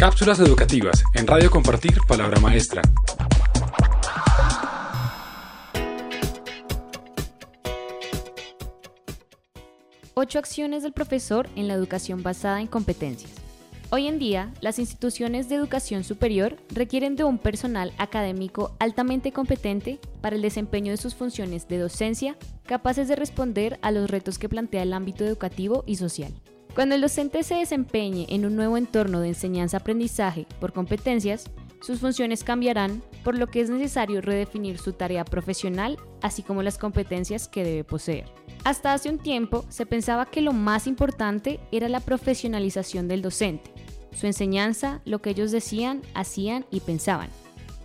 Cápsulas educativas en Radio Compartir Palabra Maestra. Ocho acciones del profesor en la educación basada en competencias. Hoy en día, las instituciones de educación superior requieren de un personal académico altamente competente para el desempeño de sus funciones de docencia, capaces de responder a los retos que plantea el ámbito educativo y social. Cuando el docente se desempeñe en un nuevo entorno de enseñanza-aprendizaje por competencias, sus funciones cambiarán, por lo que es necesario redefinir su tarea profesional, así como las competencias que debe poseer. Hasta hace un tiempo se pensaba que lo más importante era la profesionalización del docente, su enseñanza, lo que ellos decían, hacían y pensaban.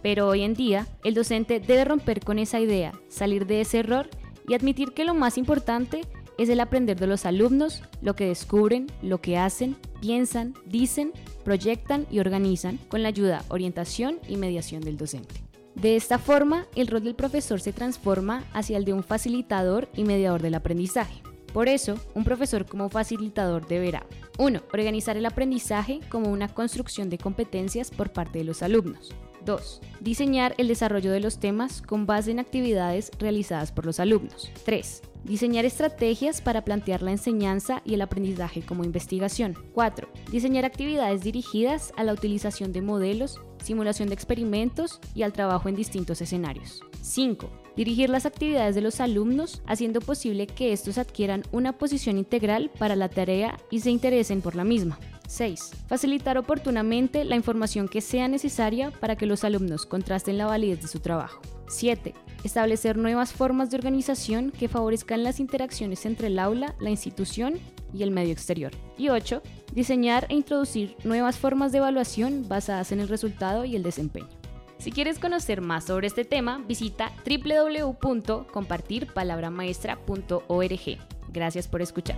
Pero hoy en día, el docente debe romper con esa idea, salir de ese error y admitir que lo más importante es el aprender de los alumnos, lo que descubren, lo que hacen, piensan, dicen, proyectan y organizan con la ayuda, orientación y mediación del docente. De esta forma, el rol del profesor se transforma hacia el de un facilitador y mediador del aprendizaje. Por eso, un profesor como facilitador deberá 1. Organizar el aprendizaje como una construcción de competencias por parte de los alumnos. 2. Diseñar el desarrollo de los temas con base en actividades realizadas por los alumnos. 3. Diseñar estrategias para plantear la enseñanza y el aprendizaje como investigación. 4. Diseñar actividades dirigidas a la utilización de modelos, simulación de experimentos y al trabajo en distintos escenarios. 5. Dirigir las actividades de los alumnos, haciendo posible que estos adquieran una posición integral para la tarea y se interesen por la misma. 6. Facilitar oportunamente la información que sea necesaria para que los alumnos contrasten la validez de su trabajo. 7. Establecer nuevas formas de organización que favorezcan las interacciones entre el aula, la institución y el medio exterior. Y 8. Diseñar e introducir nuevas formas de evaluación basadas en el resultado y el desempeño. Si quieres conocer más sobre este tema, visita www.compartirpalabramaestra.org. Gracias por escuchar.